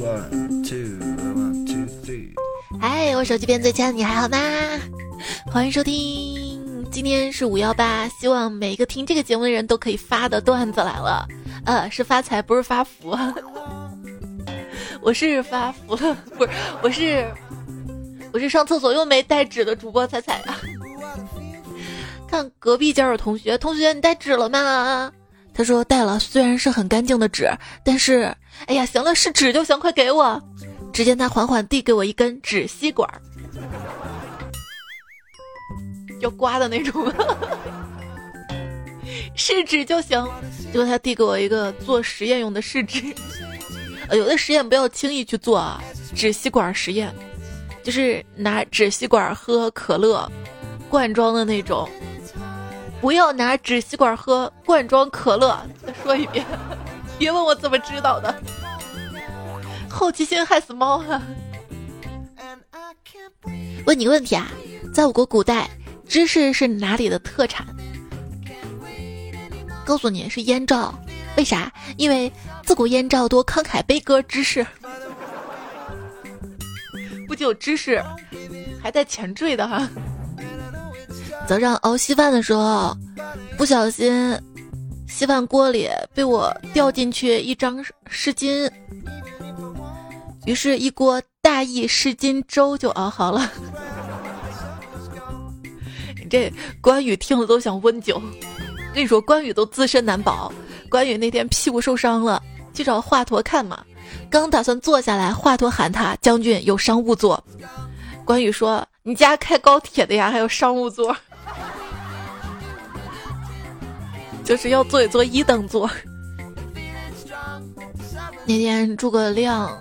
One two one two three，嗨，我手机边最亲你还好吗？欢迎收听，今天是五幺八，希望每一个听这个节目的人都可以发的段子来了。呃，是发财，不是发福。我是发福了，不是，我是我是上厕所又没带纸的主播彩彩啊。看隔壁家的同学，同学你带纸了吗？他说带了，虽然是很干净的纸，但是，哎呀，行了，是纸就行，快给我。只见他缓缓递给我一根纸吸管，要刮的那种，是纸就行。结果他递给我一个做实验用的试纸，呃，有的实验不要轻易去做啊。纸吸管实验，就是拿纸吸管喝可乐，罐装的那种。不要拿纸吸管喝罐装可乐。再说一遍，别问我怎么知道的。好奇心害死猫啊！问你个问题啊，在我国古代，芝士是哪里的特产？告诉你是燕赵，为啥？因为自古燕赵多慷慨悲歌之士。不仅有知识，还带前缀的哈。早上熬稀饭的时候，不小心，稀饭锅里被我掉进去一张湿巾，于是，一锅大意湿巾粥就熬好了。你 这关羽听了都想温酒。跟你说，关羽都自身难保。关羽那天屁股受伤了，去找华佗看嘛。刚打算坐下来，华佗喊他：“将军有商务座。”关羽说：“你家开高铁的呀，还有商务座。”就是要坐一坐一等座。那天诸葛亮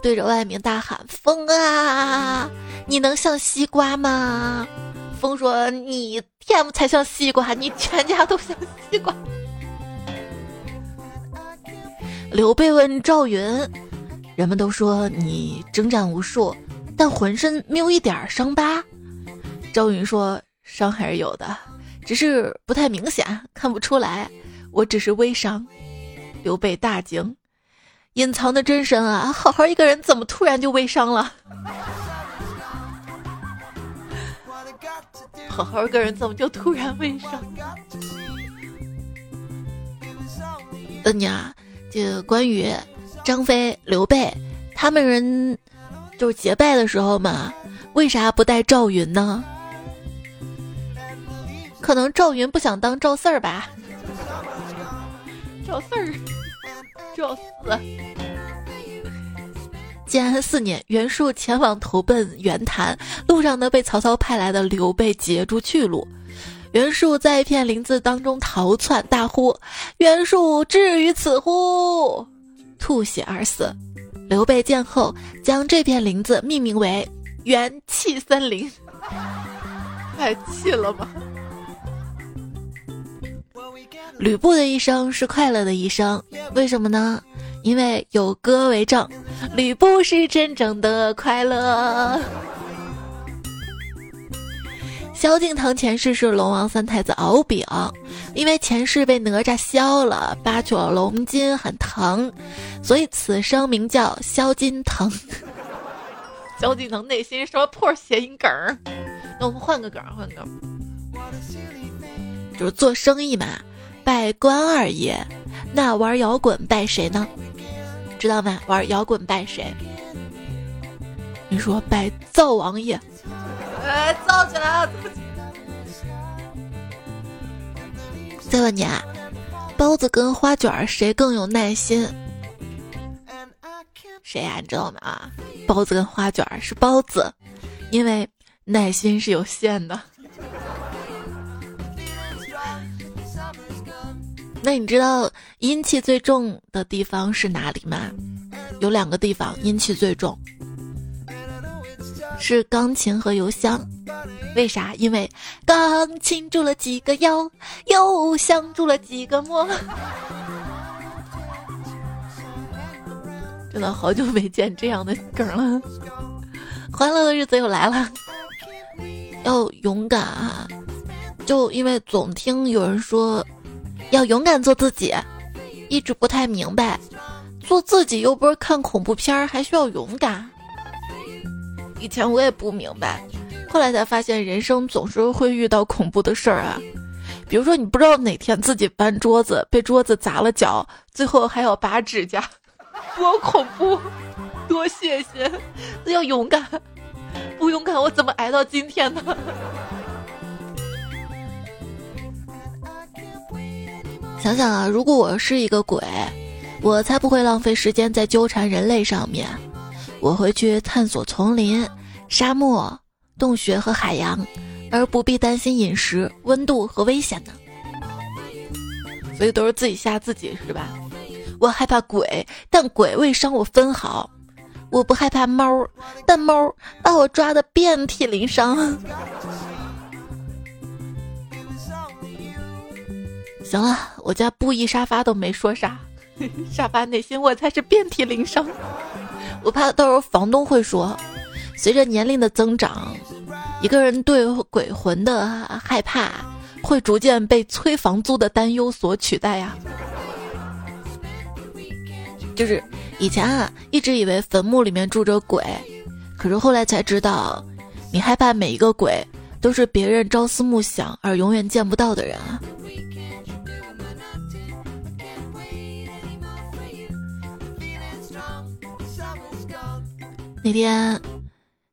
对着外面大喊：“风啊，你能像西瓜吗？”风说：“你天才像西瓜，你全家都像西瓜。”刘备问赵云：“人们都说你征战无数，但浑身没有一点伤疤。”赵云说：“伤还是有的。”只是不太明显，看不出来。我只是微伤。刘备大惊，隐藏的真身啊！好好一个人，怎么突然就微伤了？好好一个人，怎么就突然微伤？问你啊，这关羽、张飞、刘备他们人，就是结拜的时候嘛，为啥不带赵云呢？可能赵云不想当赵四儿吧？赵四儿，赵四。建安四年，袁术前往投奔袁谭，路上呢被曹操派来的刘备截住去路。袁术在一片林子当中逃窜，大呼：“袁术至于此乎？”吐血而死。刘备见后，将这片林子命名为元气森林。太气了吧！吕布的一生是快乐的一生，为什么呢？因为有歌为证，吕布是真正的快乐。萧敬腾前世是龙王三太子敖丙，因为前世被哪吒削了，拔去了龙筋，很疼，所以此生名叫萧金腾。萧敬腾内心什么破谐音梗儿？那我们换个梗，换个梗，就是做生意嘛。拜关二爷，那玩摇滚拜谁呢？知道吗？玩摇滚拜谁？你说拜灶王爷？哎，造起来了！再问你啊，包子跟花卷谁更有耐心？谁呀？你知道吗？啊，包子跟花卷是包子，因为耐心是有限的。那你知道阴气最重的地方是哪里吗？有两个地方阴气最重，是钢琴和邮箱。为啥？因为钢琴住了几个妖，邮箱住了几个魔。真的好久没见这样的梗了，欢乐的日子又来了，要勇敢啊！就因为总听有人说。要勇敢做自己，一直不太明白，做自己又不是看恐怖片儿，还需要勇敢。以前我也不明白，后来才发现，人生总是会遇到恐怖的事儿啊。比如说，你不知道哪天自己搬桌子被桌子砸了脚，最后还要拔指甲，多恐怖！多谢谢，那 要勇敢，不勇敢我怎么挨到今天呢？想想啊，如果我是一个鬼，我才不会浪费时间在纠缠人类上面，我会去探索丛林、沙漠、洞穴和海洋。而不必担心饮食、温度和危险呢，所以都是自己吓自己是吧？我害怕鬼，但鬼未伤我分毫；我不害怕猫，但猫把我抓得遍体鳞伤。行了，我家布艺沙发都没说啥，沙发内心我才是遍体鳞伤。我怕到时候房东会说，随着年龄的增长。一个人对鬼魂的害怕，会逐渐被催房租的担忧所取代呀。就是以前啊，一直以为坟墓里面住着鬼，可是后来才知道，你害怕每一个鬼都是别人朝思暮想而永远见不到的人啊。那天。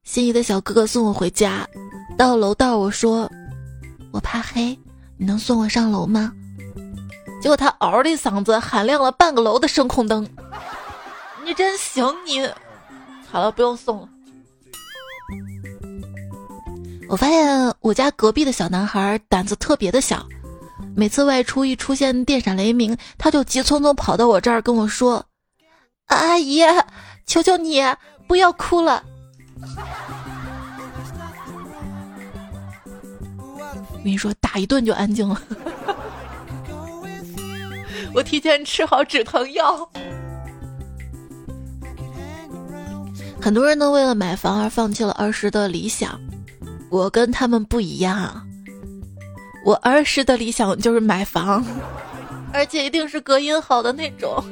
心仪的小哥哥送我回家，到楼道我说：“我怕黑，你能送我上楼吗？”结果他嗷的一嗓子喊亮了半个楼的声控灯。你真行你！好了，不用送了。我发现我家隔壁的小男孩胆子特别的小，每次外出一出现电闪雷鸣，他就急匆匆跑到我这儿跟我说：“阿姨，求求你不要哭了。”我跟你说，打一顿就安静了。我提前吃好止疼药。很多人都为了买房而放弃了儿时的理想，我跟他们不一样。我儿时的理想就是买房，而且一定是隔音好的那种。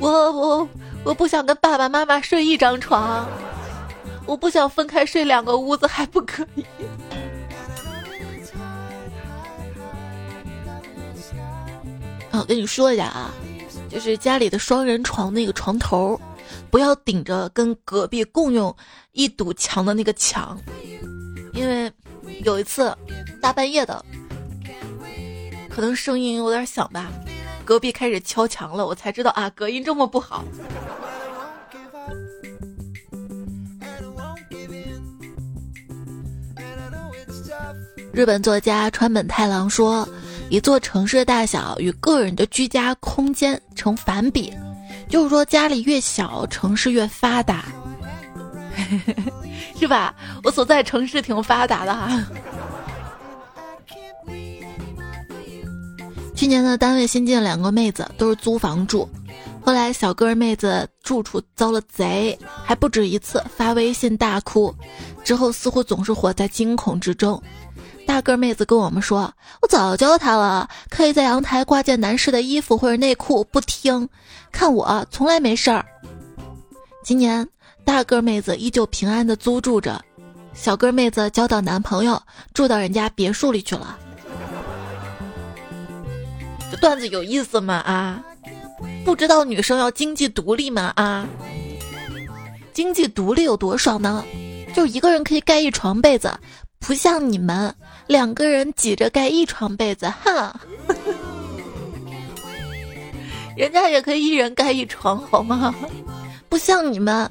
我我我不想跟爸爸妈妈睡一张床，我不想分开睡两个屋子，还不可以。我 跟你说一下啊，就是家里的双人床那个床头，不要顶着跟隔壁共用一堵墙的那个墙，因为有一次大半夜的，可能声音有点响吧，隔壁开始敲墙了，我才知道啊，隔音这么不好。日本作家川本太郎说。一座城市的大小与个人的居家空间成反比，就是说家里越小，城市越发达，是吧？我所在城市挺发达的哈。去年的单位新进两个妹子，都是租房住，后来小个妹子住处遭了贼，还不止一次发微信大哭，之后似乎总是活在惊恐之中。大个妹子跟我们说：“我早教他了，可以在阳台挂件男士的衣服或者内裤，不听。看我从来没事儿。”今年大个妹子依旧平安的租住着，小个妹子交到男朋友，住到人家别墅里去了。段子有意思吗？啊，不知道女生要经济独立吗？啊，经济独立有多爽呢？就一个人可以盖一床被子。不像你们两个人挤着盖一床被子，哈，人家也可以一人盖一床，好吗？不像你们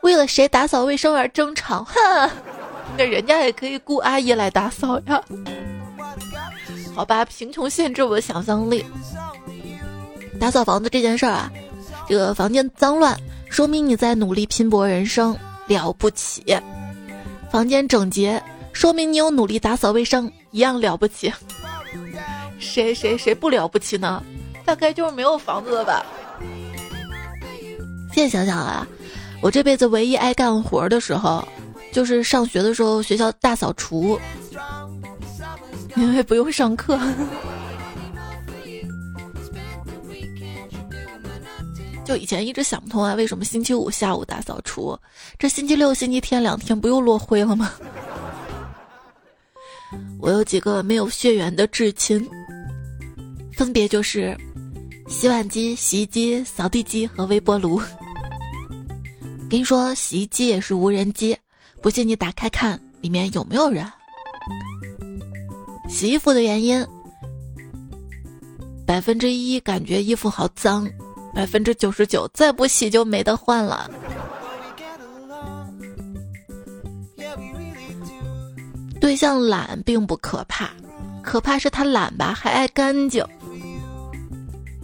为了谁打扫卫生而争吵，哈，那人家也可以雇阿姨来打扫呀。好吧，贫穷限制我的想象力。打扫房子这件事儿啊，这个房间脏乱，说明你在努力拼搏人生，了不起。房间整洁。说明你有努力打扫卫生，一样了不起。谁谁谁不了不起呢？大概就是没有房子了吧。现在想想啊，我这辈子唯一爱干活的时候，就是上学的时候学校大扫除，因为不用上课。就以前一直想不通啊，为什么星期五下午大扫除，这星期六、星期天两天不又落灰了吗？我有几个没有血缘的至亲，分别就是洗碗机、洗衣机、扫地机和微波炉。跟你说，洗衣机也是无人机，不信你打开看里面有没有人。洗衣服的原因，百分之一感觉衣服好脏，百分之九十九再不洗就没得换了。对象懒并不可怕，可怕是他懒吧，还爱干净。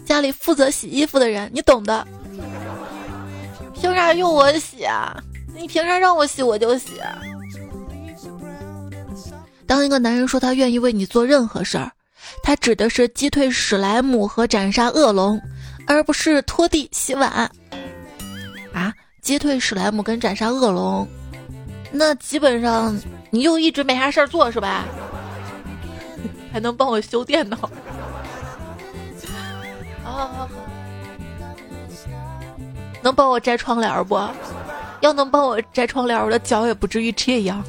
家里负责洗衣服的人，你懂的。凭啥用我洗啊？你凭啥让我洗我就洗？当一个男人说他愿意为你做任何事儿，他指的是击退史莱姆和斩杀恶龙，而不是拖地洗碗。啊，击退史莱姆跟斩杀恶龙，那基本上你又一直没啥事儿做是吧？还能帮我修电脑？好好好。能帮我摘窗帘不？要能帮我摘窗帘，我的脚也不至于这样。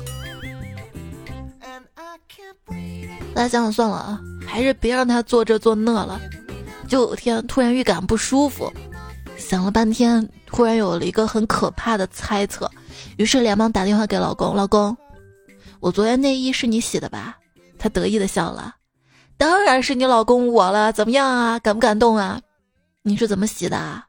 大家想想算了啊，还是别让他做这做那了。就有天突然预感不舒服，想了半天，突然有了一个很可怕的猜测，于是连忙打电话给老公：“老公，我昨天内衣是你洗的吧？”他得意的笑了：“当然是你老公我了，怎么样啊？感不感动啊？你是怎么洗的？”啊？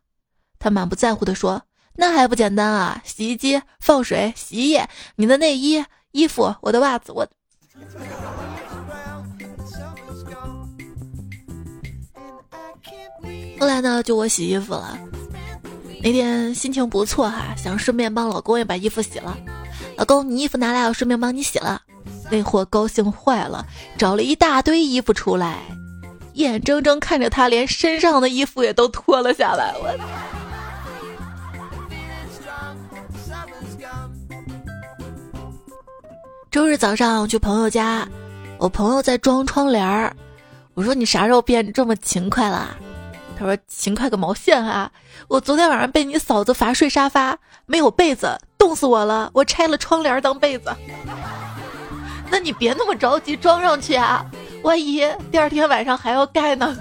他满不在乎地说：“那还不简单啊！洗衣机放水，洗衣液，你的内衣、衣服，我的袜子，我……后来呢，就我洗衣服了。那天心情不错哈，想顺便帮老公也把衣服洗了。老公，你衣服拿来，我顺便帮你洗了。那货高兴坏了，找了一大堆衣服出来，眼睁睁看着他连身上的衣服也都脱了下来，我。”周日早上去朋友家，我朋友在装窗帘儿。我说：“你啥时候变这么勤快了？”他说：“勤快个毛线啊！我昨天晚上被你嫂子罚睡沙发，没有被子，冻死我了。我拆了窗帘当被子。那你别那么着急装上去啊，万一第二天晚上还要盖呢。”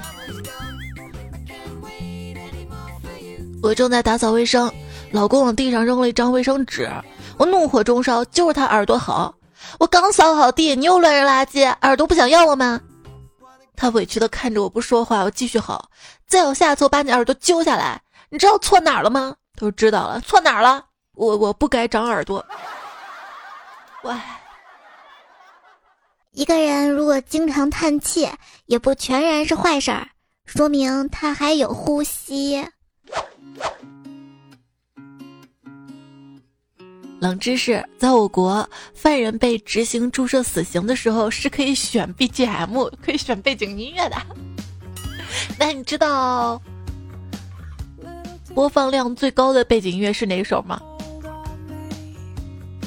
我正在打扫卫生，老公往地上扔了一张卫生纸，我怒火中烧，就是他耳朵好。我刚扫好地，你又乱扔垃圾，耳朵不想要我吗？他委屈的看着我不说话，我继续吼：再往下次，我把你耳朵揪下来！你知道错哪儿了吗？他说知道了，错哪儿了？我我不该长耳朵。喂，一个人如果经常叹气，也不全然是坏事儿，说明他还有呼吸。冷知识：在我国，犯人被执行注射死刑的时候是可以选 BGM，可以选背景音乐的。那你知道播放量最高的背景音乐是哪首吗？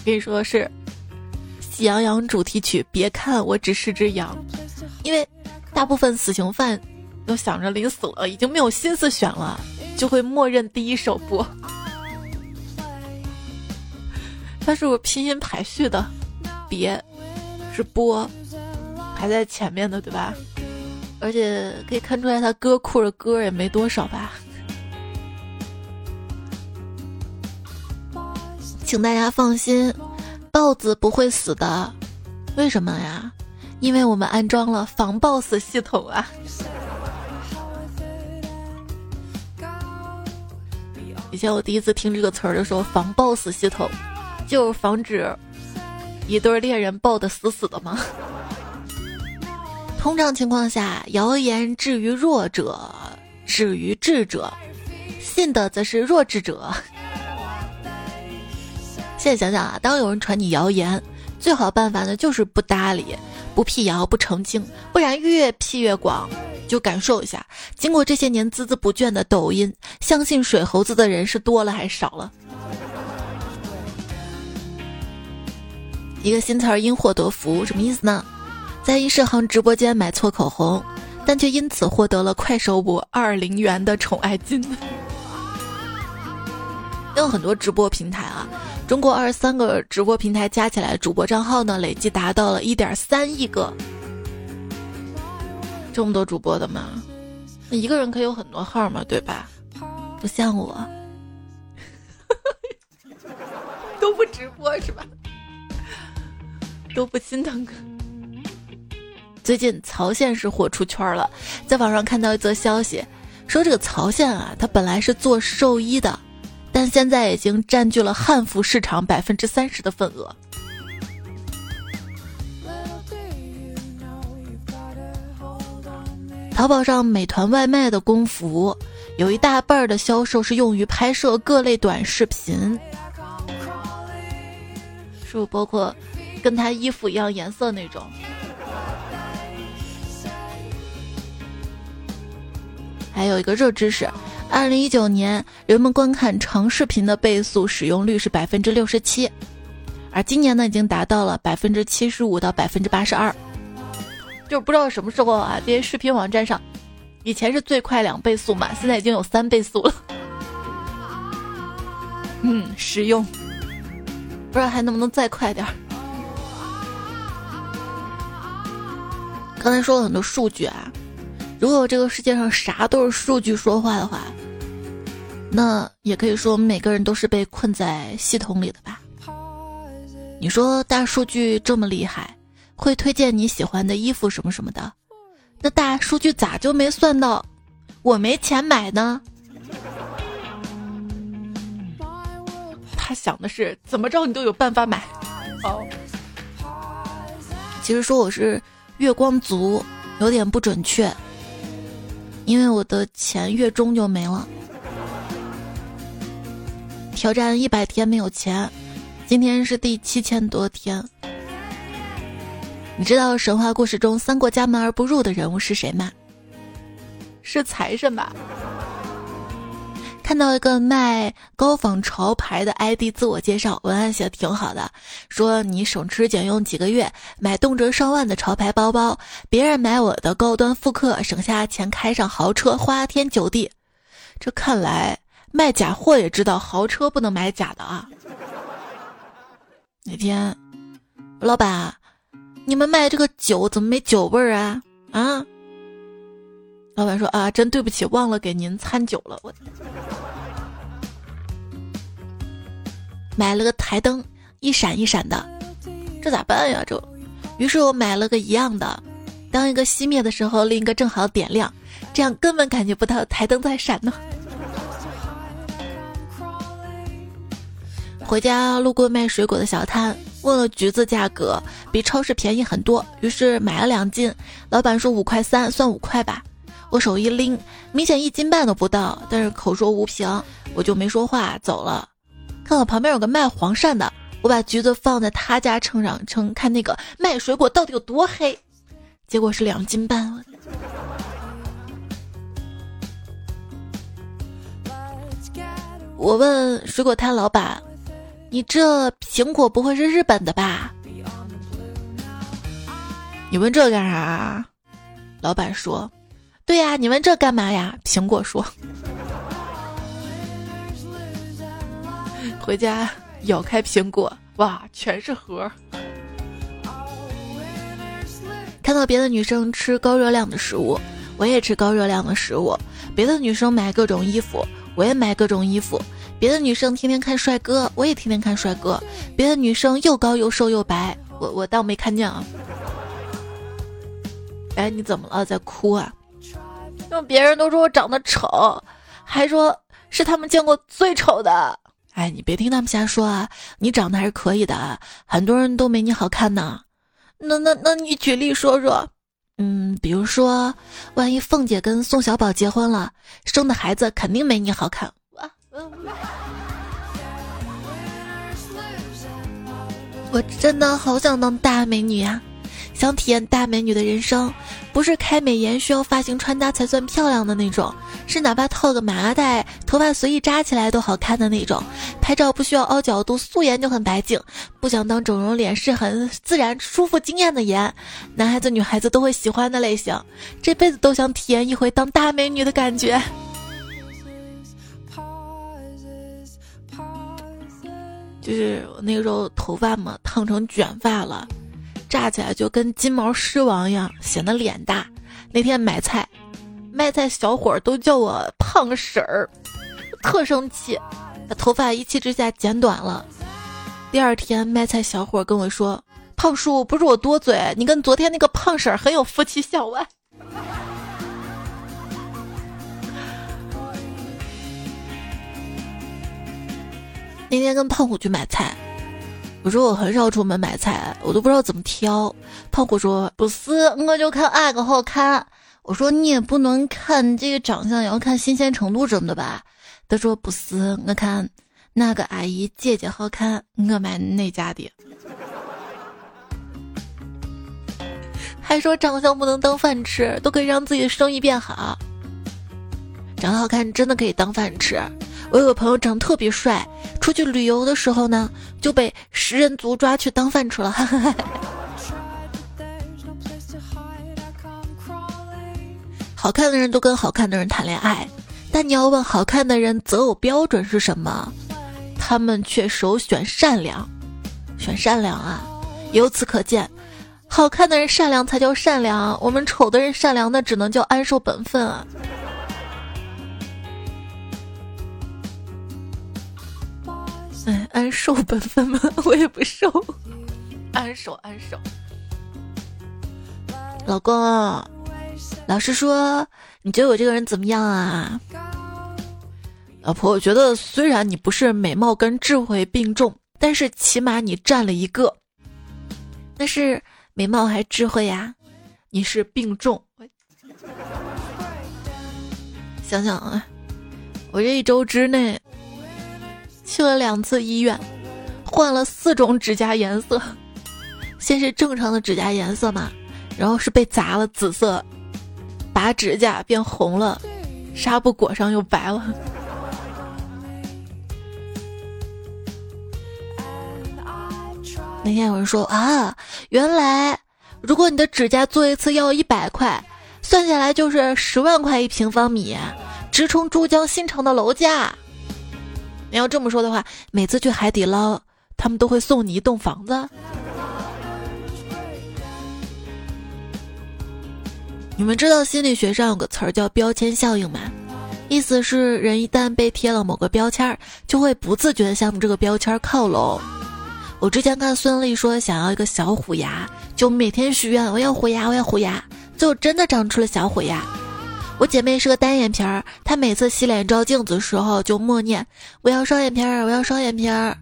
跟你说是《喜羊羊》主题曲。别看我只是只羊，因为大部分死刑犯都想着临死了，已经没有心思选了，就会默认第一首播。它是我拼音排序的，别是播排在前面的，对吧？而且可以看出来，他歌库的歌也没多少吧。请大家放心，豹子不会死的。为什么呀？因为我们安装了防豹死系统啊。以前我第一次听这个词儿的时候，防豹死系统。就是防止一对恋人抱得死死的吗？通常情况下，谣言至于弱者，止于智者，信的则是弱智者。现在想想啊，当有人传你谣言，最好办法呢就是不搭理，不辟谣，不澄清，不然越辟越广。就感受一下，经过这些年孜孜不倦的抖音，相信水猴子的人是多了还是少了？一个新词儿因祸得福，什么意思呢？在一世行直播间买错口红，但却因此获得了快手五二零元的宠爱金。有很多直播平台啊，中国二十三个直播平台加起来，主播账号呢累计达到了一点三亿个。这么多主播的吗？那一个人可以有很多号嘛，对吧？不像我，都不直播是吧？都不心疼哥。最近曹县是火出圈了，在网上看到一则消息，说这个曹县啊，他本来是做寿衣的。但现在已经占据了汉服市场百分之三十的份额。淘宝上美团外卖的工服，有一大半的销售是用于拍摄各类短视频，是不包括跟他衣服一样颜色那种？还有一个热知识。二零一九年，人们观看长视频的倍速使用率是百分之六十七，而今年呢，已经达到了百分之七十五到百分之八十二。就是不知道什么时候啊，这些视频网站上，以前是最快两倍速嘛，现在已经有三倍速了。嗯，实用。不知道还能不能再快点儿？刚才说了很多数据啊。如果这个世界上啥都是数据说话的话，那也可以说我们每个人都是被困在系统里的吧？你说大数据这么厉害，会推荐你喜欢的衣服什么什么的，那大数据咋就没算到我没钱买呢？他想的是怎么着你都有办法买。其实说我是月光族有点不准确。因为我的钱月中就没了，挑战一百天没有钱，今天是第七千多天。你知道神话故事中三过家门而不入的人物是谁吗？是财神吧？看到一个卖高仿潮牌的 ID 自我介绍，文案写的挺好的，说你省吃俭用几个月买动辄上万的潮牌包包，别人买我的高端复刻，省下钱开上豪车，花天酒地。这看来卖假货也知道豪车不能买假的啊。那天，老板，你们卖这个酒怎么没酒味儿啊？啊？老板说啊，真对不起，忘了给您掺酒了。我买了个台灯，一闪一闪的，这咋办呀？这，于是我买了个一样的，当一个熄灭的时候，另一个正好点亮，这样根本感觉不到台灯在闪呢。回家路过卖水果的小摊，问了橘子价格，比超市便宜很多，于是买了两斤。老板说五块三，算五块吧。我手一拎，明显一斤半都不到，但是口说无凭，我就没说话走了。看到旁边有个卖黄鳝的，我把橘子放在他家称上称，看那个卖水果到底有多黑。结果是两斤半。我问水果摊老板：“你这苹果不会是日本的吧？”你问这干啥？老板说。对呀，你问这干嘛呀？苹果说：“回家咬开苹果，哇，全是核。”看到别的女生吃高热量的食物，我也吃高热量的食物；别的女生买各种衣服，我也买各种衣服；别的女生天天看帅哥，我也天天看帅哥；别的女生又高又瘦又白，我我当没看见啊。哎，你怎么了？在哭啊？因为别人都说我长得丑，还说是他们见过最丑的。哎，你别听他们瞎说啊！你长得还是可以的，很多人都没你好看呢。那那那你举例说说，嗯，比如说，万一凤姐跟宋小宝结婚了，生的孩子肯定没你好看。我真的好想当大美女呀！想体验大美女的人生，不是开美颜需要发型穿搭才算漂亮的那种，是哪怕套个麻袋，头发随意扎起来都好看的那种。拍照不需要凹角度，素颜就很白净。不想当整容脸，是很自然、舒服、惊艳的颜。男孩子、女孩子都会喜欢的类型，这辈子都想体验一回当大美女的感觉。就是我那个时候头发嘛烫成卷发了，炸起来就跟金毛狮王一样，显得脸大。那天买菜，卖菜小伙都叫我胖婶儿，特生气，把头发一气之下剪短了。第二天卖菜小伙跟我说：“胖叔，不是我多嘴，你跟昨天那个胖婶很有夫妻相外。”那天跟胖虎去买菜，我说我很少出门买菜，我都不知道怎么挑。胖虎说：“不是，我就看哪个好看。”我说：“你也不能看这个长相，也要看新鲜程度什么的吧？”他说：“不是，我看哪个阿姨姐姐好看，我买哪家的。”还说长相不能当饭吃，都可以让自己的生意变好。长得好看真的可以当饭吃。我有个朋友长得特别帅，出去旅游的时候呢，就被食人族抓去当饭吃了。好看的人都跟好看的人谈恋爱，但你要问好看的人择偶标准是什么，他们却首选善良，选善良啊！由此可见，好看的人善良才叫善良，我们丑的人善良那只能叫安守本分啊！哎，安守本分吗？我也不瘦，安守安守。老公，老实说，你觉得我这个人怎么样啊？老婆，我觉得虽然你不是美貌跟智慧并重，但是起码你占了一个。那是美貌还智慧呀？你是并重。想想啊，我这一周之内。去了两次医院，换了四种指甲颜色，先是正常的指甲颜色嘛，然后是被砸了紫色，拔指甲变红了，纱布裹上又白了。那天有人说啊，原来如果你的指甲做一次要一百块，算下来就是十万块一平方米，直冲珠江新城的楼价。你要这么说的话，每次去海底捞，他们都会送你一栋房子。你们知道心理学上有个词儿叫标签效应吗？意思是人一旦被贴了某个标签，就会不自觉的向这个标签靠拢。我之前看孙俪说想要一个小虎牙，就每天许愿我要虎牙，我要虎牙，最后真的长出了小虎牙。我姐妹是个单眼皮儿，她每次洗脸照镜子的时候就默念：“我要双眼皮儿，我要双眼皮儿。”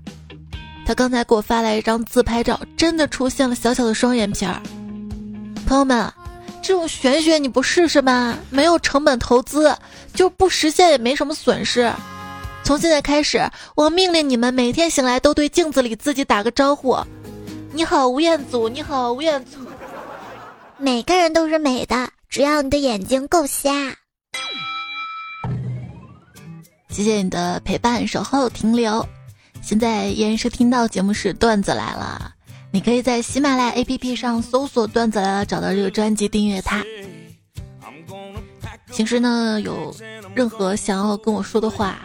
她刚才给我发来一张自拍照，真的出现了小小的双眼皮儿。朋友们，这种玄学你不试试吗？没有成本投资，就不实现也没什么损失。从现在开始，我命令你们每天醒来都对镜子里自己打个招呼：“你好，吴彦祖，你好，吴彦祖。”每个人都是美的。只要你的眼睛够瞎，谢谢你的陪伴、守候、停留。现在依然是听到节目是段子来了，你可以在喜马拉雅 APP 上搜索“段子来了”，找到这个专辑订阅它。平时呢，有任何想要跟我说的话，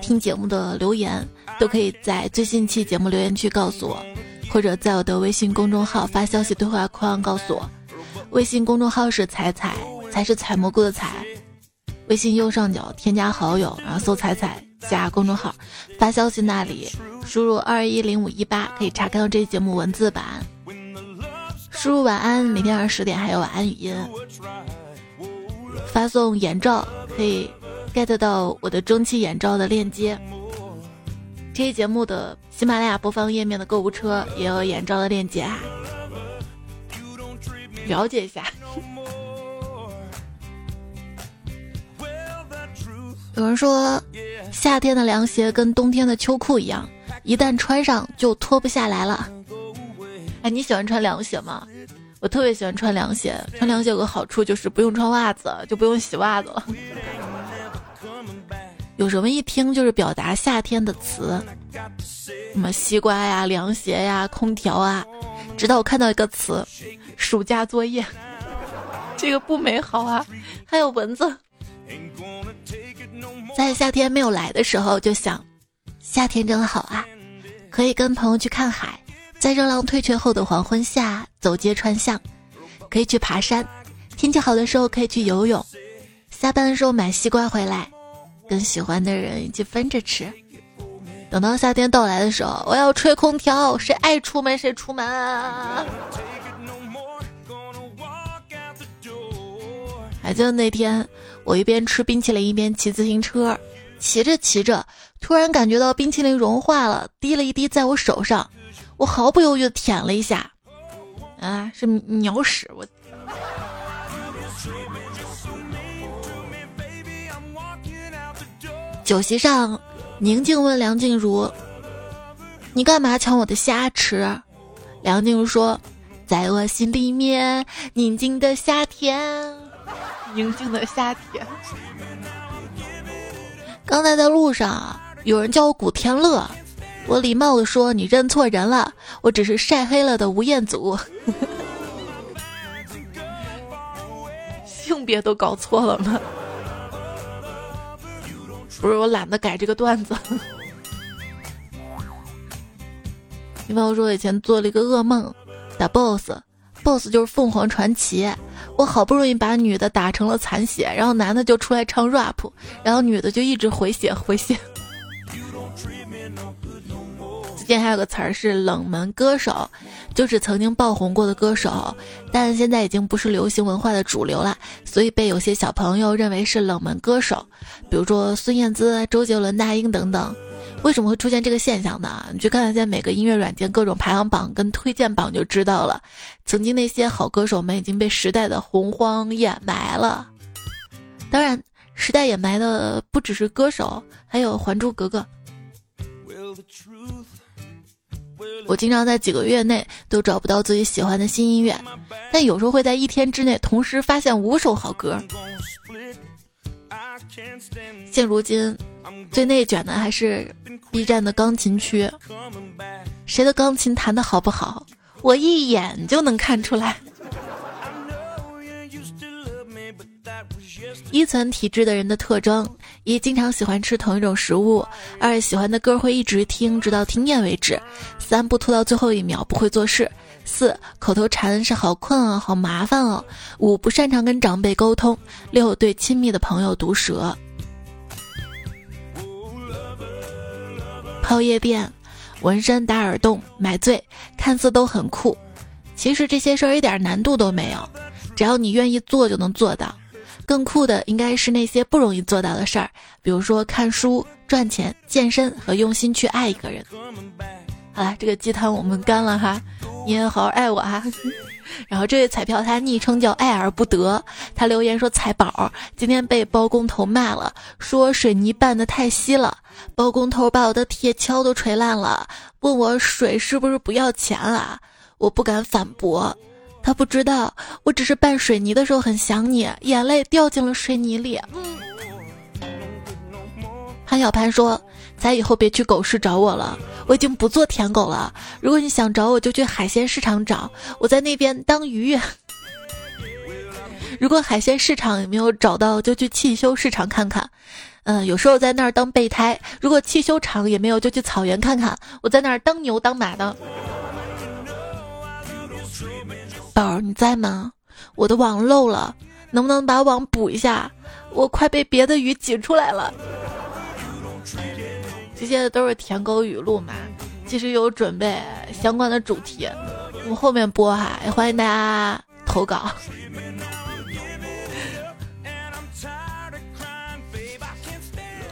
听节目的留言，都可以在最新期节目留言区告诉我，或者在我的微信公众号发消息对话框告诉我。微信公众号是彩彩，才是采蘑菇的采。微信右上角添加好友，然后搜彩彩加公众号，发消息那里输入二一零五一八，可以查看到这期节目文字版。输入晚安，每天晚上十点还有晚安语音。发送眼罩可以 get 到我的蒸汽眼罩的链接。这期节目的喜马拉雅播放页面的购物车也有眼罩的链接啊。了解一下。有人说，夏天的凉鞋跟冬天的秋裤一样，一旦穿上就脱不下来了。哎，你喜欢穿凉鞋吗？我特别喜欢穿凉鞋。穿凉鞋有个好处就是不用穿袜子，就不用洗袜子了。有什么一听就是表达夏天的词，什么西瓜呀、凉鞋呀、空调啊。直到我看到一个词。暑假作业，这个不美好啊！还有蚊子，在夏天没有来的时候就想，夏天真好啊！可以跟朋友去看海，在热浪退却后的黄昏下走街串巷；可以去爬山，天气好的时候可以去游泳；下班的时候买西瓜回来，跟喜欢的人一起分着吃。等到夏天到来的时候，我要吹空调，谁爱出门谁出门。还记得那天，我一边吃冰淇淋一边骑自行车，骑着骑着，突然感觉到冰淇淋融化了，滴了一滴在我手上，我毫不犹豫的舔了一下，啊，是鸟屎！我。酒席上。宁静问梁静茹：“你干嘛抢我的虾吃？”梁静茹说：“在我心里面，宁静的夏天，宁静的夏天。”刚才在路上，有人叫我古天乐，我礼貌的说：“你认错人了，我只是晒黑了的吴彦祖。”性别都搞错了吗？不是我懒得改这个段子。你朋友说我以前做了一个噩梦，打 boss，boss 就是凤凰传奇。我好不容易把女的打成了残血，然后男的就出来唱 rap，然后女的就一直回血回血。前还有个词儿是冷门歌手。就是曾经爆红过的歌手，但现在已经不是流行文化的主流了，所以被有些小朋友认为是冷门歌手，比如说孙燕姿、周杰伦、那英等等。为什么会出现这个现象呢？你去看看现在每个音乐软件各种排行榜跟推荐榜就知道了。曾经那些好歌手们已经被时代的洪荒掩埋了。当然，时代掩埋的不只是歌手，还有《还珠格格》。我经常在几个月内都找不到自己喜欢的新音乐，但有时候会在一天之内同时发现五首好歌。现如今，最内卷的还是 B 站的钢琴区，谁的钢琴弹的好不好，我一眼就能看出来。一层体质的人的特征：一、经常喜欢吃同一种食物；二、喜欢的歌会一直听，直到听厌为止；三、不拖到最后一秒，不会做事；四、口头禅是好困啊，好麻烦哦；五、不擅长跟长辈沟通；六、对亲密的朋友毒舌。泡夜店、纹身、打耳洞、买醉，看似都很酷，其实这些事儿一点难度都没有，只要你愿意做就能做到。更酷的应该是那些不容易做到的事儿，比如说看书、赚钱、健身和用心去爱一个人。好了，这个鸡汤我们干了哈，你也好好爱我哈。然后这位彩票他昵称叫爱而不得，他留言说：“彩宝今天被包工头骂了，说水泥拌的太稀了，包工头把我的铁锹都锤烂了，问我水是不是不要钱啊？我不敢反驳。”他不知道，我只是拌水泥的时候很想你，眼泪掉进了水泥里。潘小潘说：“咱以后别去狗市找我了，我已经不做舔狗了。如果你想找我，就去海鲜市场找，我在那边当鱼。如果海鲜市场也没有找到，就去汽修市场看看。嗯，有时候在那儿当备胎。如果汽修厂也没有，就去草原看看，我在那儿当牛当马的。”宝儿，你在吗？我的网漏了，能不能把网补一下？我快被别的鱼挤出来了。这些都是舔狗语录嘛，其实有准备相关的主题，我后面播哈，欢迎大家投稿。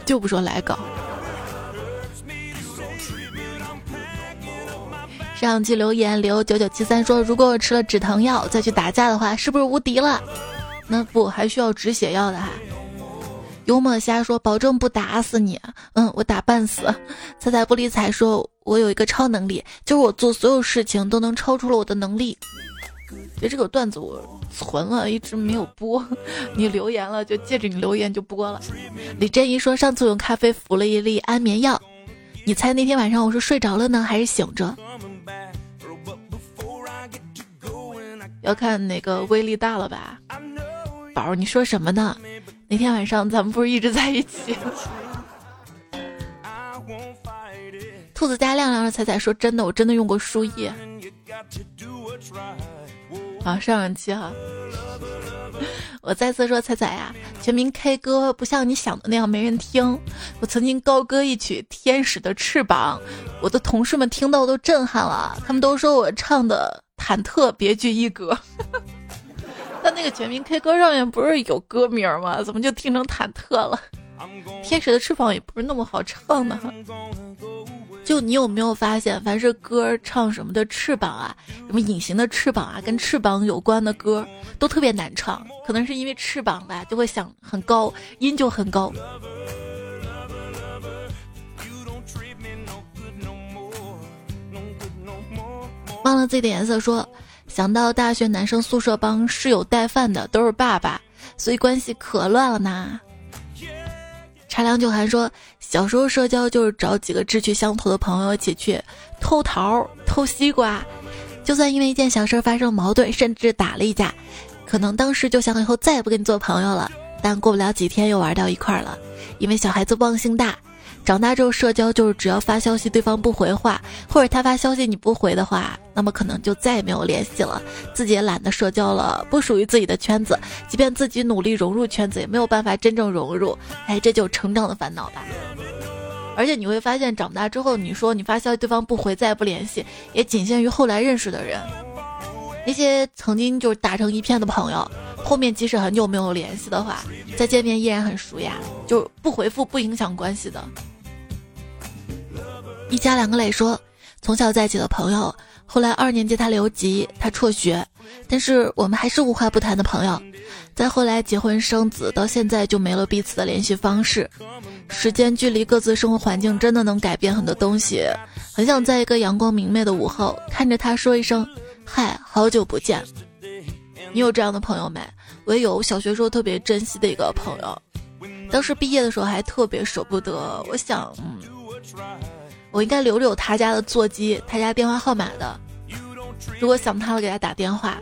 就不说来稿。上期留言留九九七三说：“如果我吃了止疼药再去打架的话，是不是无敌了？那不还需要止血药的哈。”幽默瞎说：“保证不打死你。”嗯，我打半死。彩彩不理睬说：“我有一个超能力，就是我做所有事情都能超出了我的能力。”就这个段子我存了，一直没有播。你留言了，就借着你留言就播了。李振一说：“上次用咖啡服了一粒安眠药，你猜那天晚上我是睡着了呢，还是醒着？”要看哪个威力大了吧，宝儿，你说什么呢？那天晚上咱们不是一直在一起？兔子家亮亮的彩彩说：“真的，我真的用过输液。”好，上上期哈，我再次说彩彩呀，全民 K 歌不像你想的那样没人听。我曾经高歌一曲《天使的翅膀》，我的同事们听到都震撼了，他们都说我唱的忐忑别具一格。但那个全民 K 歌上面不是有歌名吗？怎么就听成忐忑了？天使的翅膀也不是那么好唱的。就你有没有发现，凡是歌唱什么的翅膀啊，什么隐形的翅膀啊，跟翅膀有关的歌，都特别难唱。可能是因为翅膀吧，就会想很高，音就很高。忘了自己的颜色，说想到大学男生宿舍帮室友带饭的都是爸爸，所以关系可乱了呢。茶凉酒寒说：“小时候社交就是找几个志趣相投的朋友一起去偷桃、偷西瓜，就算因为一件小事发生矛盾，甚至打了一架，可能当时就想以后再也不跟你做朋友了，但过不了几天又玩到一块儿了，因为小孩子忘性大。”长大之后，社交就是只要发消息对方不回话，或者他发消息你不回的话，那么可能就再也没有联系了，自己也懒得社交了，不属于自己的圈子，即便自己努力融入圈子，也没有办法真正融入。哎，这就成长的烦恼吧。而且你会发现，长大之后，你说你发消息对方不回，再也不联系，也仅限于后来认识的人。那些曾经就是打成一片的朋友，后面即使很久没有联系的话，再见面依然很熟呀，就不回复不影响关系的。一家两个磊说，从小在一起的朋友，后来二年级他留级，他辍学，但是我们还是无话不谈的朋友。再后来结婚生子，到现在就没了彼此的联系方式。时间、距离、各自生活环境，真的能改变很多东西。很想在一个阳光明媚的午后，看着他说一声：“嗨，好久不见。”你有这样的朋友没？我也有，小学时候特别珍惜的一个朋友，当时毕业的时候还特别舍不得。我想，嗯。我应该留着有他家的座机，他家电话号码的。如果想他了，给他打电话。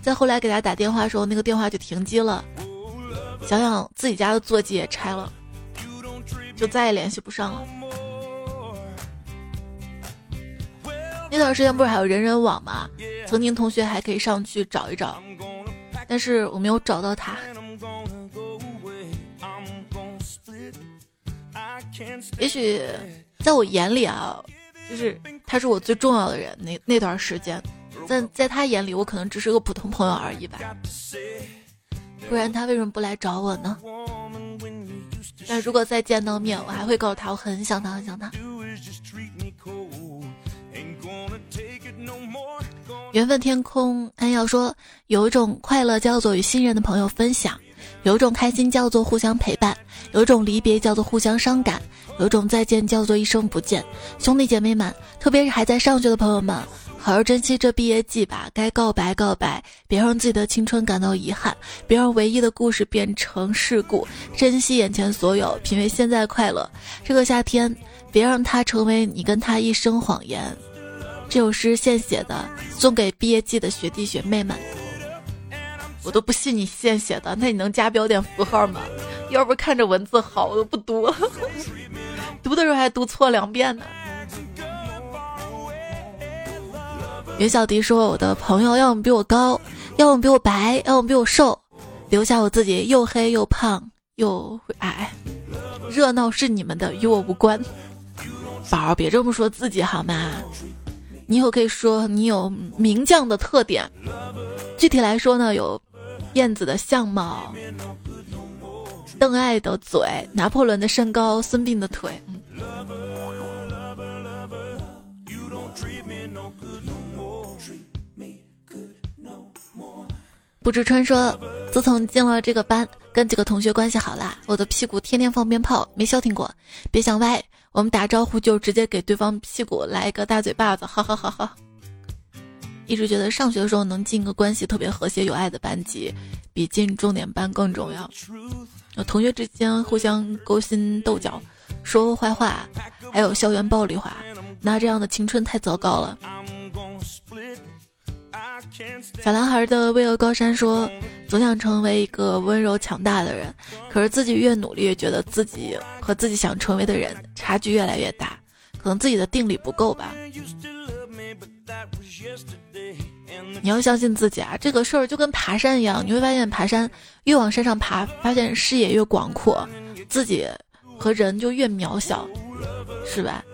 再后来给他打电话的时候，那个电话就停机了。想想自己家的座机也拆了，就再也联系不上了。那段时间不是还有人人网吗？曾经同学还可以上去找一找，但是我没有找到他。也许。在我眼里啊，就是他是我最重要的人。那那段时间，在在他眼里，我可能只是个普通朋友而已吧。不然他为什么不来找我呢？但如果再见到面，我还会告诉他我很想他，很想他。缘分天空安要说，有一种快乐叫做与信任的朋友分享。有一种开心叫做互相陪伴，有一种离别叫做互相伤感，有一种再见叫做一生不见。兄弟姐妹们，特别是还在上学的朋友们，好好珍惜这毕业季吧。该告白告白，别让自己的青春感到遗憾，别让唯一的故事变成事故。珍惜眼前所有，品味现在快乐。这个夏天，别让它成为你跟他一生谎言。这首诗现写的，送给毕业季的学弟学妹们。我都不信你现写的，那你能加标点符号吗？要不看着文字好，我都不读。读的时候还读错两遍呢。袁小迪说：“我的朋友要么比我高，要么比我白，要么比我瘦，留下我自己又黑又胖又矮。热闹是你们的，与我无关。宝儿，别这么说自己好吗？你以后可以说你有名将的特点。具体来说呢，有。”燕子的相貌，邓艾的嘴，拿破仑的身高，孙膑的腿。嗯不知春说，自从进了这个班，跟几个同学关系好啦，我的屁股天天放鞭炮，没消停过。别想歪，我们打招呼就直接给对方屁股来一个大嘴巴子，哈哈哈哈。一直觉得上学的时候能进个关系特别和谐有爱的班级，比进重点班更重要。同学之间互相勾心斗角，说坏话，还有校园暴力化，那这样的青春太糟糕了。小男孩的巍峨高山说：“总想成为一个温柔强大的人，可是自己越努力，越觉得自己和自己想成为的人差距越来越大。可能自己的定力不够吧。你要相信自己啊！这个事儿就跟爬山一样，你会发现爬山越往山上爬，发现视野越广阔，自己和人就越渺小，是吧？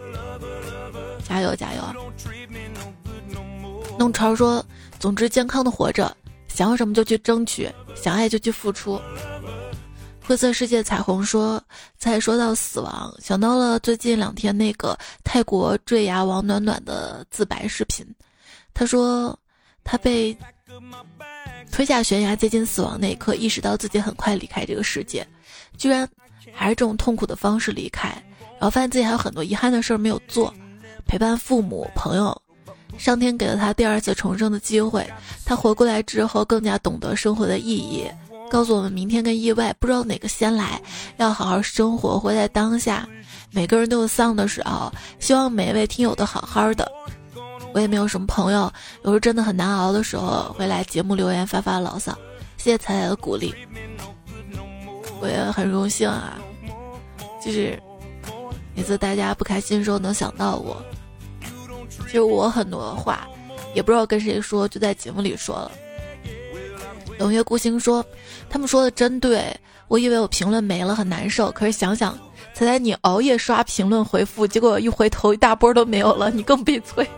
加油加油！弄潮说：“总之健康的活着，想要什么就去争取，想爱就去付出。”灰色世界彩虹说：“再说到死亡，想到了最近两天那个泰国坠崖王暖暖的自白视频。他说，他被推下悬崖接近死亡那一刻，意识到自己很快离开这个世界，居然还是这种痛苦的方式离开，然后发现自己还有很多遗憾的事儿没有做，陪伴父母朋友，上天给了他第二次重生的机会。他活过来之后，更加懂得生活的意义。”告诉我们，明天跟意外不知道哪个先来，要好好生活，活在当下。每个人都有丧的时候，希望每一位听友都好好的。我也没有什么朋友，有时候真的很难熬的时候，会来节目留言发发牢骚。谢谢彩彩的鼓励，我也很荣幸啊。就是每次大家不开心的时候能想到我，其实我很多话也不知道跟谁说，就在节目里说了。冷月孤星说：“他们说的真对，我以为我评论没了很难受，可是想想，才在你熬夜刷评论回复，结果一回头一大波都没有了，你更悲催。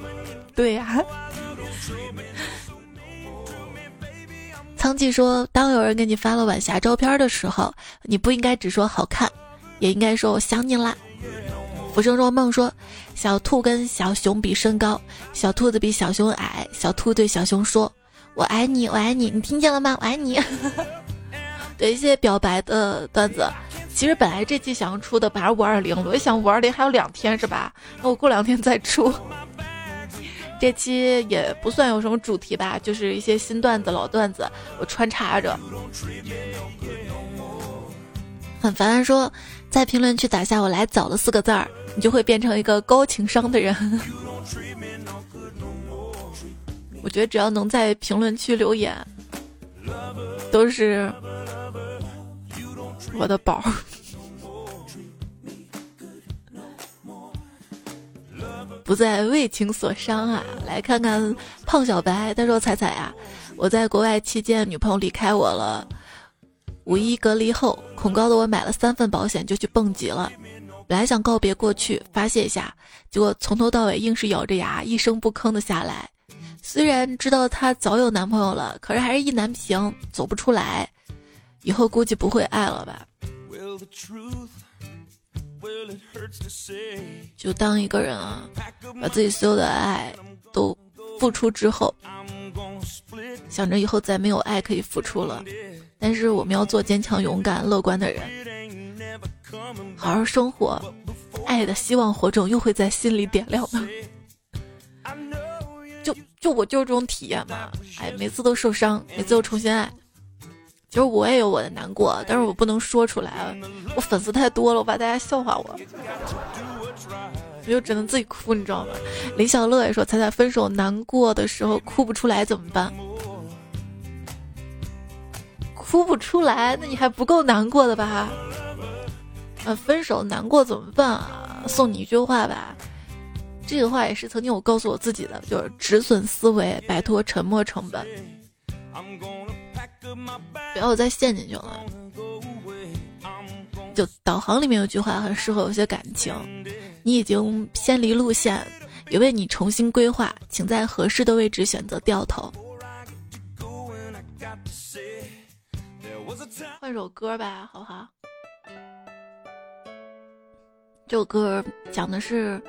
对呀。”苍鹬说：“当有人给你发了晚霞照片的时候，你不应该只说好看，也应该说我想你啦。”浮生若梦说：“小兔跟小熊比身高，小兔子比小熊矮，小兔对小熊说。”我爱你，我爱你，你听见了吗？我爱你。对一些表白的段子，其实本来这期想要出的本来五二零，我一想五二零还有两天是吧？那我过两天再出。这期也不算有什么主题吧，就是一些新段子、老段子，我穿插着。很烦说，在评论区打下“我来早了”四个字儿，你就会变成一个高情商的人。我觉得只要能在评论区留言，都是我的宝。不再为情所伤啊！来看看胖小白，他说：“彩彩啊，我在国外期间，女朋友离开我了。五一隔离后，恐高的我买了三份保险就去蹦极了。本来想告别过去，发泄一下，结果从头到尾硬是咬着牙一声不吭的下来。”虽然知道她早有男朋友了，可是还是意难平，走不出来。以后估计不会爱了吧？就当一个人啊，把自己所有的爱都付出之后，想着以后再没有爱可以付出了。但是我们要做坚强、勇敢、乐观的人，好好生活，爱的希望火种又会在心里点亮的。就我就是这种体验嘛，哎，每次都受伤，每次都重新爱。其实我也有我的难过，但是我不能说出来，我粉丝太多了，我怕大家笑话我，我就只能自己哭，你知道吗？林小乐也说，彩彩分手难过的时候哭不出来怎么办？哭不出来，那你还不够难过的吧？呃，分手难过怎么办啊？送你一句话吧。这个话也是曾经我告诉我自己的，就是止损思维，摆脱沉默成本。不要再陷进去了。就导航里面有句话很适合有些感情，你已经偏离路线，也为你重新规划，请在合适的位置选择掉头。换首歌吧，好不好？这首歌讲的是。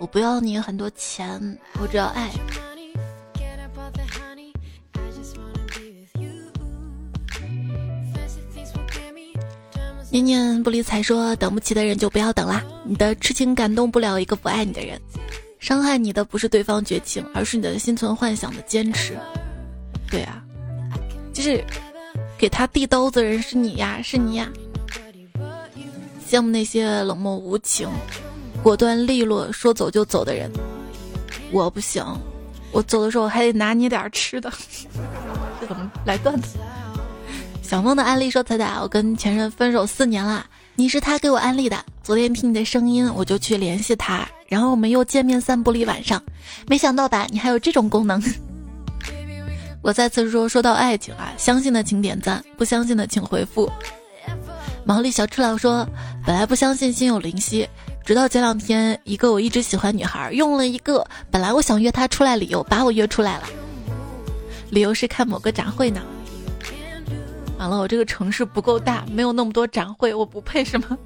我不要你很多钱，我只要爱。念念不理睬说：“等不起的人就不要等啦，你的痴情感动不了一个不爱你的人。伤害你的不是对方绝情，而是你的心存幻想的坚持。对啊，就是给他递刀子的人是你呀，是你呀。羡慕那些冷漠无情。”果断利落，说走就走的人，我不行。我走的时候还得拿你点吃的。这怎么来段子？小梦的安利说：“彩彩，我跟前任分手四年了，你是他给我安利的。昨天听你的声音，我就去联系他，然后我们又见面散步了一晚上。没想到吧，你还有这种功能。我再次说，说到爱情啊，相信的请点赞，不相信的请回复。毛利小赤佬说，本来不相信心有灵犀，直到前两天，一个我一直喜欢女孩用了一个本来我想约她出来理由，把我约出来了。理由是看某个展会呢。完了，我这个城市不够大，没有那么多展会，我不配是吗？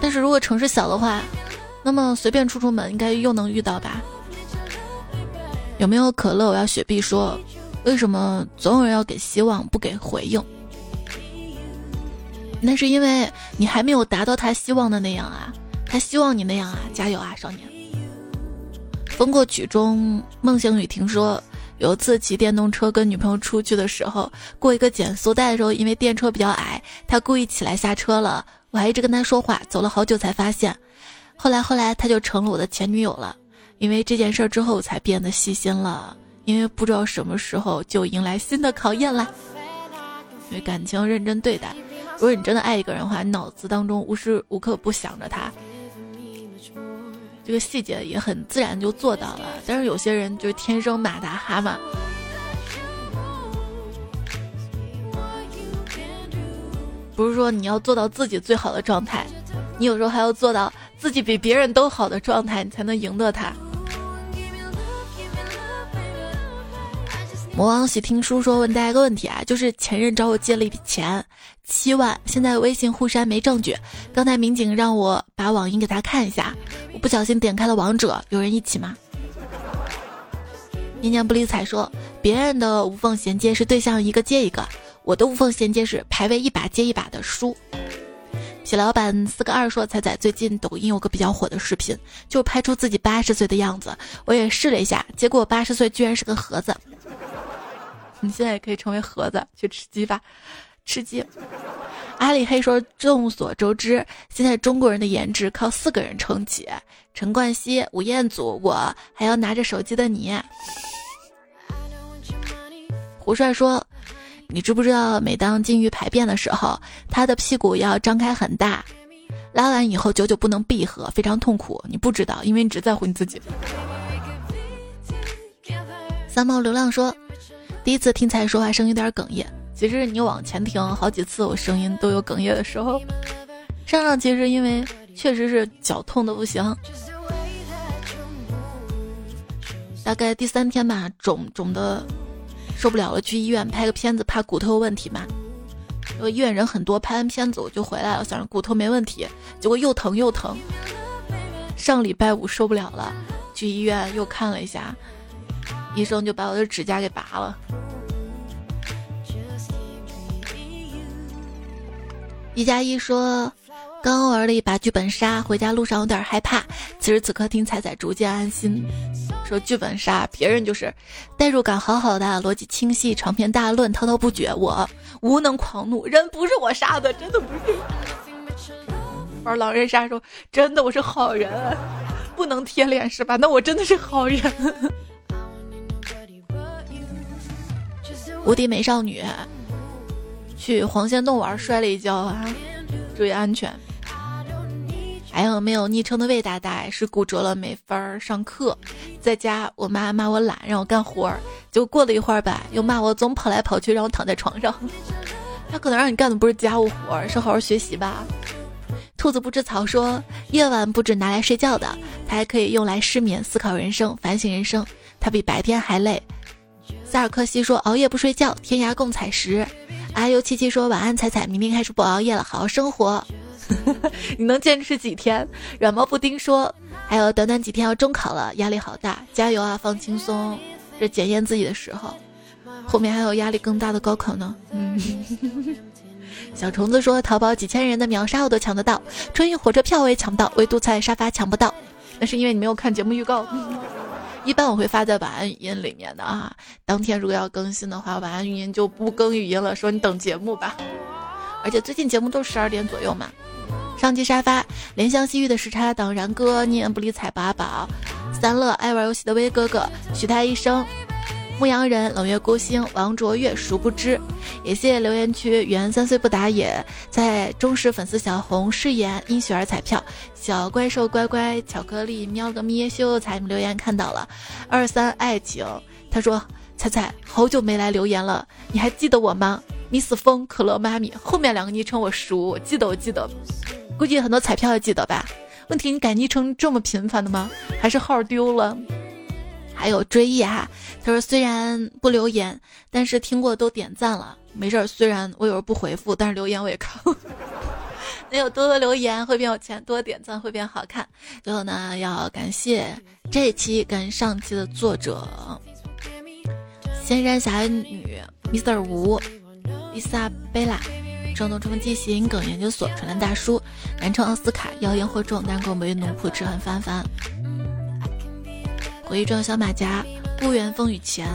但是如果城市小的话，那么随便出出门应该又能遇到吧？有没有可乐？我要雪碧说，为什么总有人要给希望不给回应？那是因为你还没有达到他希望的那样啊，他希望你那样啊，加油啊，少年！风过曲中，梦醒雨停说。有一次骑电动车跟女朋友出去的时候，过一个减速带的时候，因为电车比较矮，他故意起来下车了。我还一直跟他说话，走了好久才发现。后来后来他就成了我的前女友了。因为这件事之后才变得细心了，因为不知道什么时候就迎来新的考验了。因为感情认真对待，如果你真的爱一个人的话，脑子当中无时无刻不想着他。这个细节也很自然就做到了，但是有些人就是天生马达哈嘛，不是说你要做到自己最好的状态，你有时候还要做到自己比别人都好的状态，你才能赢得他。魔王喜听书说问大家一个问题啊，就是前任找我借了一笔钱，七万，现在微信互删没证据。刚才民警让我把网银给他看一下，我不小心点开了王者，有人一起吗？念念不理睬说，别人的无缝衔接是对象一个接一个，我的无缝衔接是排位一把接一把的输。铁老板四个二说，彩彩最近抖音有个比较火的视频，就拍出自己八十岁的样子，我也试了一下，结果八十岁居然是个盒子。你现在也可以成为盒子去吃鸡吧，吃鸡。阿里黑说：“众所周知，现在中国人的颜值靠四个人撑起：陈冠希、吴彦祖，我还要拿着手机的你。”胡帅说：“你知不知道，每当金鱼排便的时候，它的屁股要张开很大，拉完以后久久不能闭合，非常痛苦。你不知道，因为你只在乎你自己。”三毛流浪说。第一次听彩说话，声音有点哽咽。其实你往前听好几次，我声音都有哽咽的时候。上上其实因为确实是脚痛的不行，大概第三天吧，肿肿的受不了了，去医院拍个片子，怕骨头有问题嘛。因为医院人很多，拍完片子我就回来了，想着骨头没问题，结果又疼又疼。上礼拜五受不了了，去医院又看了一下。医生就把我的指甲给拔了。一加一说，刚玩了一把剧本杀，回家路上有点害怕。此时此刻听彩彩逐渐安心。说剧本杀，别人就是代入感好好的，逻辑清晰，长篇大论，滔滔不绝。我无能狂怒，人不是我杀的，真的不是。玩狼人杀说，真的我是好人，不能贴脸是吧？那我真的是好人。无敌美少女去黄仙洞玩摔了一跤啊，注意安全。还有没有昵称的魏大大是骨折了没法上课，在家我妈骂我懒让我干活儿，就过了一会儿吧，又骂我总跑来跑去让我躺在床上。他可能让你干的不是家务活儿，是好好学习吧。兔子不吃草说，夜晚不止拿来睡觉的，它还可以用来失眠、思考人生、反省人生，它比白天还累。萨尔克西说：“熬夜不睡觉，天涯共采石。”阿尤七七说：“晚安，彩彩，明天开始不熬夜了，好好生活。”你能坚持几天？软毛布丁说：“还有短短几天要中考了，压力好大，加油啊，放轻松，这检验自己的时候。后面还有压力更大的高考呢。”嗯，小虫子说：“淘宝几千人的秒杀我都抢得到，春运火车票我也抢不到，唯独菜沙发抢不到，那是因为你没有看节目预告。”一般我会发在晚安语音里面的啊，当天如果要更新的话，晚安语音就不更语音了，说你等节目吧。而且最近节目都十二点左右嘛。上机沙发，怜香惜玉的时差党，然哥念不理睬八宝，三乐爱玩游戏的威哥哥，许他一生，牧羊人、冷月孤星、王卓越，殊不知。也谢谢留言区原三岁不打野，在忠实粉丝小红饰演因雪儿彩票，小怪兽乖乖巧克力喵个咪秀才留言看到了。二三爱情，他说彩彩好久没来留言了，你还记得我吗？Miss 风可乐妈咪后面两个昵称我熟，我记得我记得，估计很多彩票也记得吧。问题你改昵称这么频繁的吗？还是号丢了？还有追忆哈，他说虽然不留言，但是听过都点赞了，没事儿。虽然我有时候不回复，但是留言我也看。没有多多留言会变有钱，多点赞会变好看。最后呢，要感谢这一期跟上期的作者：仙山侠女、Mr. 吴、Lisa 贝拉、正东冲记谐音梗研究所、传单大叔、南城奥斯卡、妖言惑众，但给我们奴仆吃很烦烦。回忆中小马甲，不远风雨前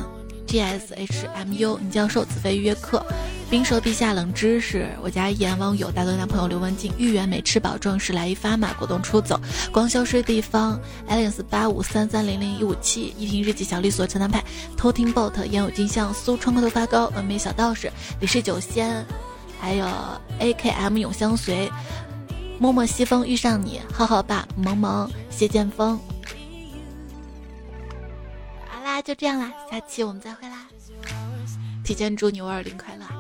，G S H M U，你教授子非约客，冰蛇陛下冷知识，我家一言网友大头男朋友刘文静，芋圆没吃饱，壮士来一发马，果冻出走，光消失地方 Alex 八五三三零零一五七，一听日记小绿所陈南派，偷听 bot，烟有金像苏窗口头发高，峨眉小道士，李氏酒仙，还有 A K M 永相随，默默西风遇上你，浩浩爸，萌萌，谢剑锋。就这样啦，下期我们再会啦！提前祝你五二零快乐！